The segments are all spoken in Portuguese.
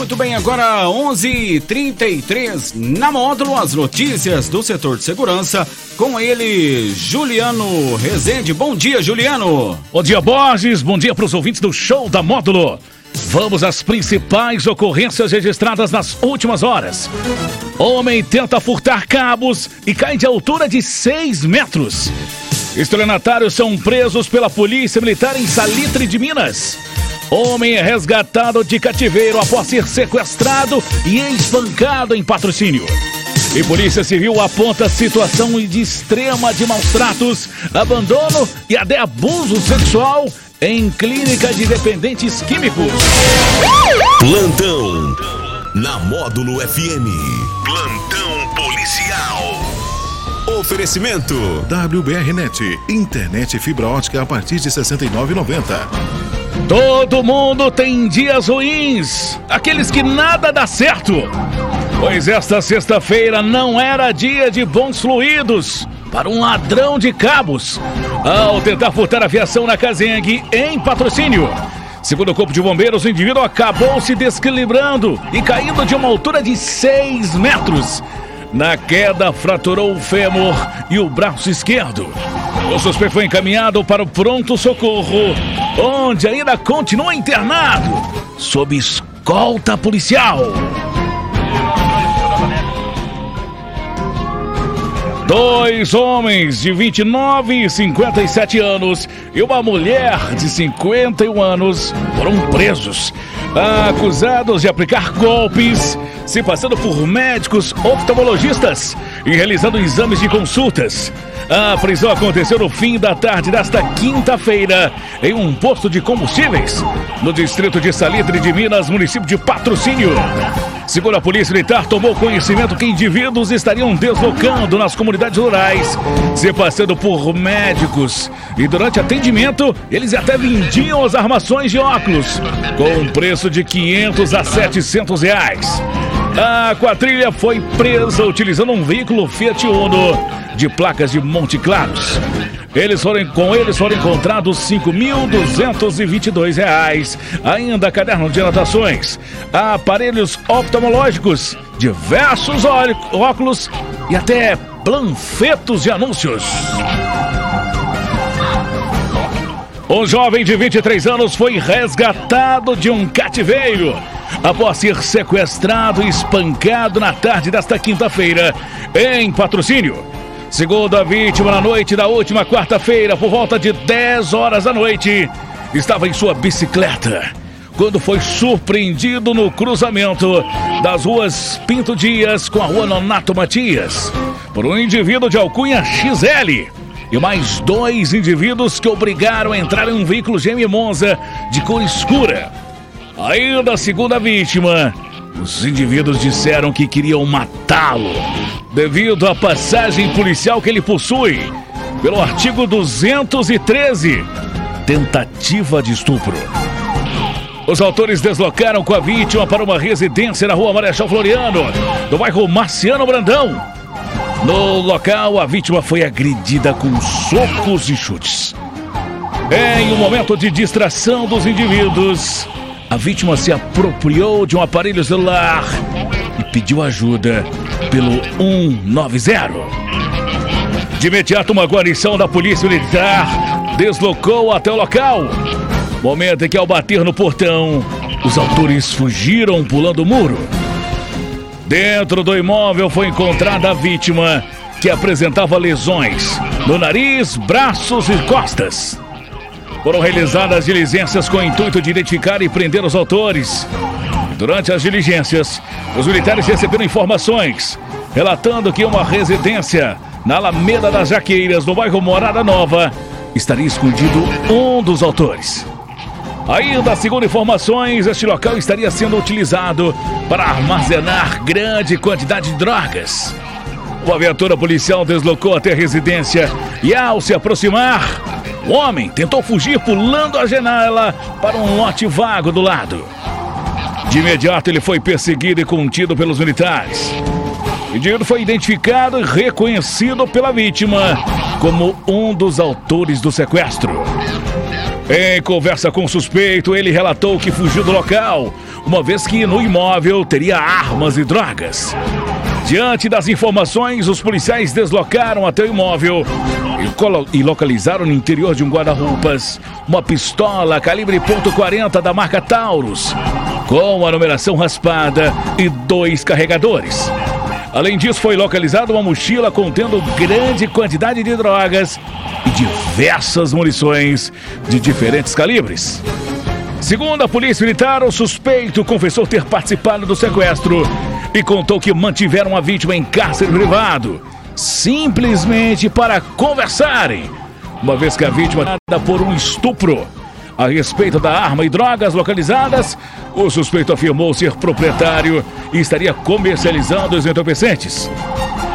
Muito bem, agora 11:33 na módulo as notícias do setor de segurança com ele, Juliano Rezende. Bom dia, Juliano. Bom dia, Borges. Bom dia para os ouvintes do show da módulo. Vamos às principais ocorrências registradas nas últimas horas. Homem tenta furtar cabos e cai de altura de 6 metros. Estelionatários são presos pela Polícia Militar em Salitre de Minas. Homem é resgatado de cativeiro após ser sequestrado e espancado em patrocínio. E Polícia Civil aponta situação de extrema de maus tratos, abandono e até abuso sexual em clínica de dependentes químicos. Plantão na Módulo FM. Plantão policial. Oferecimento WBRnet, internet fibra ótica a partir de 69,90. Todo mundo tem dias ruins, aqueles que nada dá certo. Pois esta sexta-feira não era dia de bons fluidos para um ladrão de cabos ao tentar furtar a aviação na Casengue em patrocínio. Segundo o Corpo de Bombeiros, o indivíduo acabou se desequilibrando e caindo de uma altura de 6 metros. Na queda, fraturou o fêmur e o braço esquerdo. O suspeito foi encaminhado para o pronto-socorro, onde ainda continua internado, sob escolta policial. Dois homens de 29 e 57 anos e uma mulher de 51 anos foram presos, acusados de aplicar golpes, se passando por médicos oftalmologistas e realizando exames de consultas. A prisão aconteceu no fim da tarde desta quinta-feira em um posto de combustíveis no distrito de Salitre de Minas, município de Patrocínio. Segundo a Polícia Militar, tomou conhecimento que indivíduos estariam deslocando nas comunidades rurais, se passando por médicos. E durante atendimento, eles até vendiam as armações de óculos, com um preço de 500 a 700 reais. A quadrilha foi presa utilizando um veículo Fiat Uno de placas de Monte Claros. Eles foram, com eles foram encontrados R$ 5.222, ainda caderno de anotações, aparelhos oftalmológicos, diversos óculos e até planfetos de anúncios. Um jovem de 23 anos foi resgatado de um cativeiro após ser sequestrado e espancado na tarde desta quinta-feira em patrocínio. Segundo a vítima, na noite da última quarta-feira, por volta de 10 horas da noite, estava em sua bicicleta quando foi surpreendido no cruzamento das ruas Pinto Dias com a rua Nonato Matias por um indivíduo de alcunha XL e mais dois indivíduos que obrigaram a entrar em um veículo GM Monza de cor escura. Ainda a vítima, os indivíduos disseram que queriam matá-lo devido à passagem policial que ele possui pelo artigo 213, tentativa de estupro. Os autores deslocaram com a vítima para uma residência na rua Marechal Floriano, no bairro Marciano Brandão. No local, a vítima foi agredida com socos e chutes. Em um momento de distração dos indivíduos, a vítima se apropriou de um aparelho celular e pediu ajuda pelo 190. De imediato, uma guarnição da Polícia Militar deslocou até o local. Momento em que, ao bater no portão, os autores fugiram pulando o muro. Dentro do imóvel foi encontrada a vítima, que apresentava lesões no nariz, braços e costas. Foram realizadas diligências com o intuito de identificar e prender os autores. Durante as diligências, os militares receberam informações relatando que uma residência na Alameda das Jaqueiras, no bairro Morada Nova, estaria escondido um dos autores. Ainda segundo informações, este local estaria sendo utilizado para armazenar grande quantidade de drogas. Uma viatura policial deslocou até a residência e, ao se aproximar, o homem tentou fugir pulando a janela para um lote vago do lado. De imediato, ele foi perseguido e contido pelos militares. O indivíduo foi identificado e reconhecido pela vítima como um dos autores do sequestro. Em conversa com o suspeito, ele relatou que fugiu do local uma vez que no imóvel teria armas e drogas. Diante das informações, os policiais deslocaram até o imóvel e, localizaram no interior de um guarda-roupas uma pistola calibre .40 da marca Taurus, com a numeração raspada e dois carregadores. Além disso, foi localizada uma mochila contendo grande quantidade de drogas e diversas munições de diferentes calibres. Segundo a polícia militar, o suspeito confessou ter participado do sequestro e contou que mantiveram a vítima em cárcere privado, simplesmente para conversarem, uma vez que a vítima era por um estupro. A respeito da arma e drogas localizadas, o suspeito afirmou ser proprietário e estaria comercializando os entorpecentes.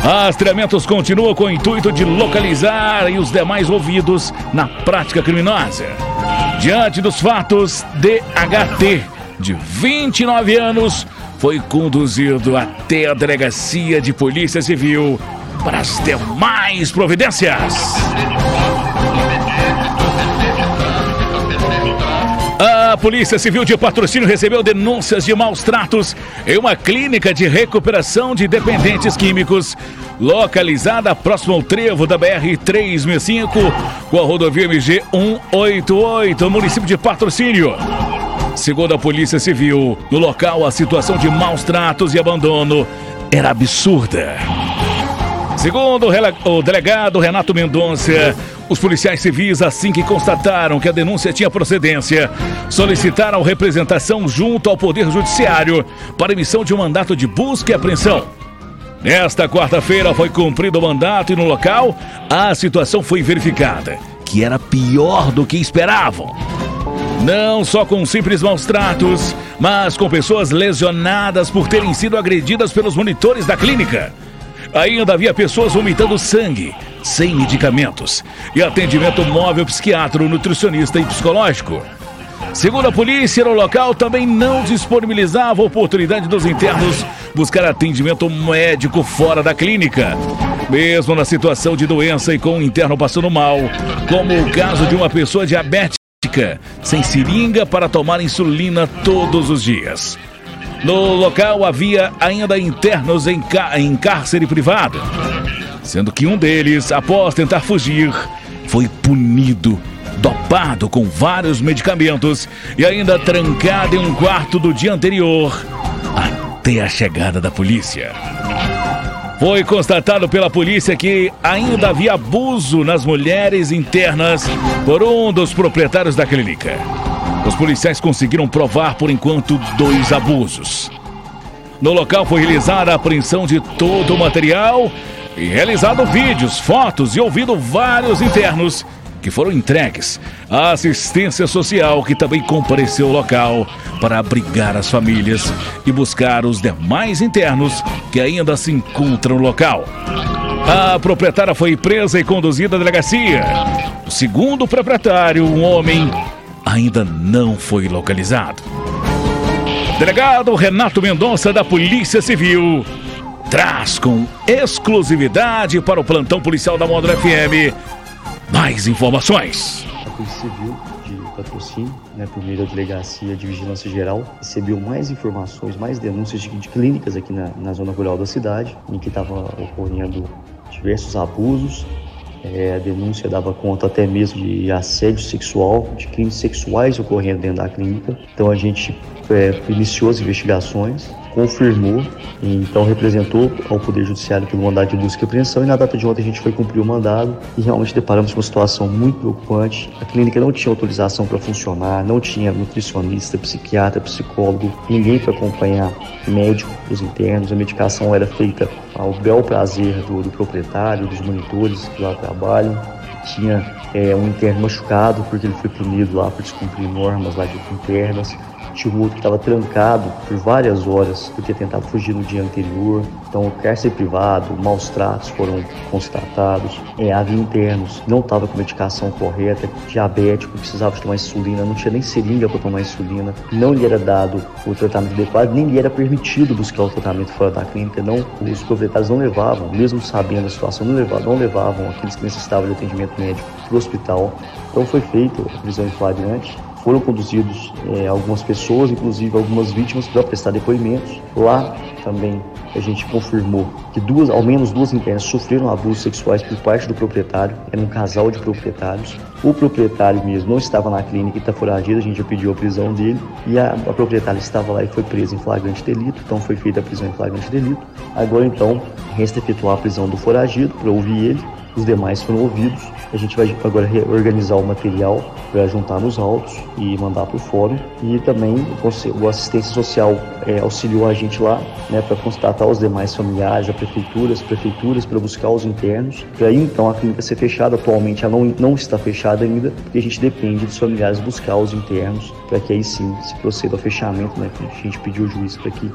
Rastreamentos continuam com o intuito de localizar os demais ouvidos na prática criminosa. Diante dos fatos, DHT, de 29 anos, foi conduzido até a delegacia de Polícia Civil para as demais providências. A Polícia Civil de Patrocínio recebeu denúncias de maus tratos em uma clínica de recuperação de dependentes químicos localizada próximo ao trevo da BR-365 com a rodovia MG 188, município de Patrocínio. Segundo a Polícia Civil, no local a situação de maus tratos e abandono era absurda. Segundo o delegado Renato Mendonça, os policiais civis, assim que constataram que a denúncia tinha procedência, solicitaram representação junto ao Poder Judiciário para emissão de um mandato de busca e apreensão. Nesta quarta-feira foi cumprido o mandato e no local a situação foi verificada, que era pior do que esperavam. Não só com simples maus tratos, mas com pessoas lesionadas por terem sido agredidas pelos monitores da clínica. Ainda havia pessoas vomitando sangue, sem medicamentos, e atendimento móvel psiquiatra, nutricionista e psicológico. Segundo a polícia, no local também não disponibilizava a oportunidade dos internos buscar atendimento médico fora da clínica. Mesmo na situação de doença e com o interno passando mal, como o caso de uma pessoa diabética sem seringa para tomar insulina todos os dias. No local havia ainda internos em, em cárcere privado, sendo que um deles, após tentar fugir, foi punido, dopado com vários medicamentos e ainda trancado em um quarto do dia anterior, até a chegada da polícia. Foi constatado pela polícia que ainda havia abuso nas mulheres internas por um dos proprietários da clínica. Os policiais conseguiram provar, por enquanto, dois abusos. No local foi realizada a apreensão de todo o material e realizado vídeos, fotos e ouvido vários internos que foram entregues à assistência social, que também compareceu ao local para abrigar as famílias e buscar os demais internos que ainda se encontram no local. A proprietária foi presa e conduzida à delegacia. O segundo proprietário, um homem, ainda não foi localizado. Delegado Renato Mendonça, da Polícia Civil, traz com exclusividade para o plantão policial da Módulo FM mais informações. A Polícia Civil de patrocínio, né, por meio da Delegacia de Vigilância Geral, recebeu mais informações, mais denúncias de, de clínicas aqui na, na, zona rural da cidade, em que estava ocorrendo diversos abusos. É, a denúncia dava conta até mesmo de assédio sexual, de crimes sexuais ocorrendo dentro da clínica. Então a gente é, iniciou as investigações confirmou então representou ao Poder Judiciário pelo mandado de busca e apreensão e na data de ontem a gente foi cumprir o mandado e realmente deparamos com uma situação muito preocupante. A clínica não tinha autorização para funcionar, não tinha nutricionista, psiquiatra, psicólogo, ninguém para acompanhar médico os internos, a medicação era feita ao bel prazer do, do proprietário, dos monitores que lá trabalham. Tinha é, um interno machucado porque ele foi punido lá por descumprir normas lá de internas tinha um outro que estava trancado por várias horas por ter tentado fugir no dia anterior. Então, cárcere privado, maus tratos foram constatados. É, havia internos, não estava com medicação correta, diabético, precisava tomar insulina, não tinha nem seringa para tomar insulina, não lhe era dado o tratamento adequado, nem lhe era permitido buscar o tratamento fora da clínica. Não, os proprietários não levavam, mesmo sabendo a situação, não levavam, não levavam aqueles que necessitavam de atendimento médico para o hospital. Então foi feita a prisão em flagrante foram conduzidos é, algumas pessoas, inclusive algumas vítimas, para prestar depoimentos. Lá também a gente confirmou que duas, ao menos duas internas sofreram abusos sexuais por parte do proprietário, era um casal de proprietários. O proprietário mesmo não estava na clínica e está foragido, a gente já pediu a prisão dele e a, a proprietária estava lá e foi presa em flagrante delito, então foi feita a prisão em flagrante delito. Agora então resta efetuar a prisão do foragido para ouvir ele os demais foram ouvidos. A gente vai agora reorganizar o material para juntar nos autos e mandar para o fórum. E também o assistência social é, auxiliou a gente lá né, para constatar os demais familiares, a prefeitura, as prefeituras, para buscar os internos. Para então a clínica ser fechada. Atualmente ela não, não está fechada ainda, porque a gente depende dos familiares buscar os internos para que aí sim se proceda ao fechamento. Né, a gente pediu o juiz para que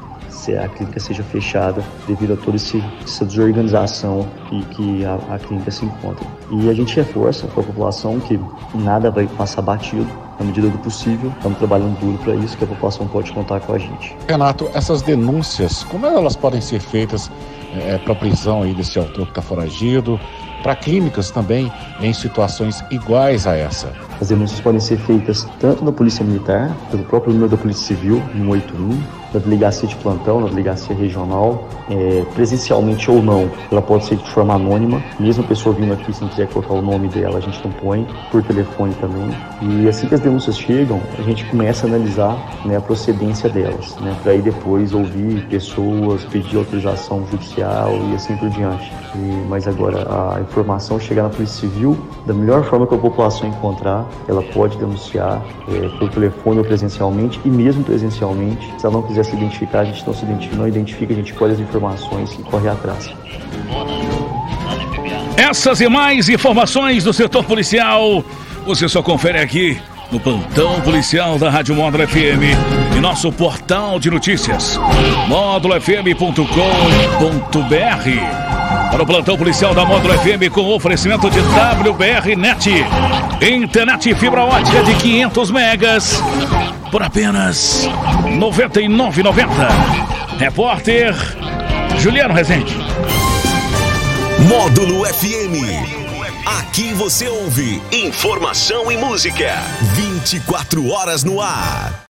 a clínica seja fechada devido a toda essa desorganização que, que a, a clínica se encontra. E a gente reforça para a população que nada vai passar batido, na medida do possível. Estamos trabalhando duro para isso, que a população pode contar com a gente. Renato, essas denúncias, como elas podem ser feitas é, eh, para a prisão aí desse autor que está foragido, para clínicas também em situações iguais a essa? As denúncias podem ser feitas tanto na Polícia Militar, pelo próprio número da Polícia Civil, 181, na delegacia de plantão, na delegacia regional, é, presencialmente ou não, ela pode ser de forma anônima, mesmo a pessoa vindo aqui, se não quiser colocar o nome dela, a gente não põe, por telefone também. E assim que as denúncias chegam, a gente começa a analisar né, a procedência delas, né, para aí depois ouvir pessoas, pedir autorização judicial e assim por diante. E, mas agora a informação chegar na Polícia Civil, da melhor forma que a população encontrar, ela pode denunciar é, por telefone ou presencialmente, e mesmo presencialmente, se ela não quiser se identificar, a gente não se identifica, não identifica, a gente colhe as informações e corre atrás. Essas e mais informações do setor policial, você só confere aqui no plantão policial da Rádio Módulo FM e nosso portal de notícias, módulofm.com.br. Para o plantão policial da Módulo FM com oferecimento de WBR Net. Internet fibra ótica de 500 megas por apenas R$ 99,90. Repórter Juliano Rezende. Módulo FM. Aqui você ouve informação e música. 24 horas no ar.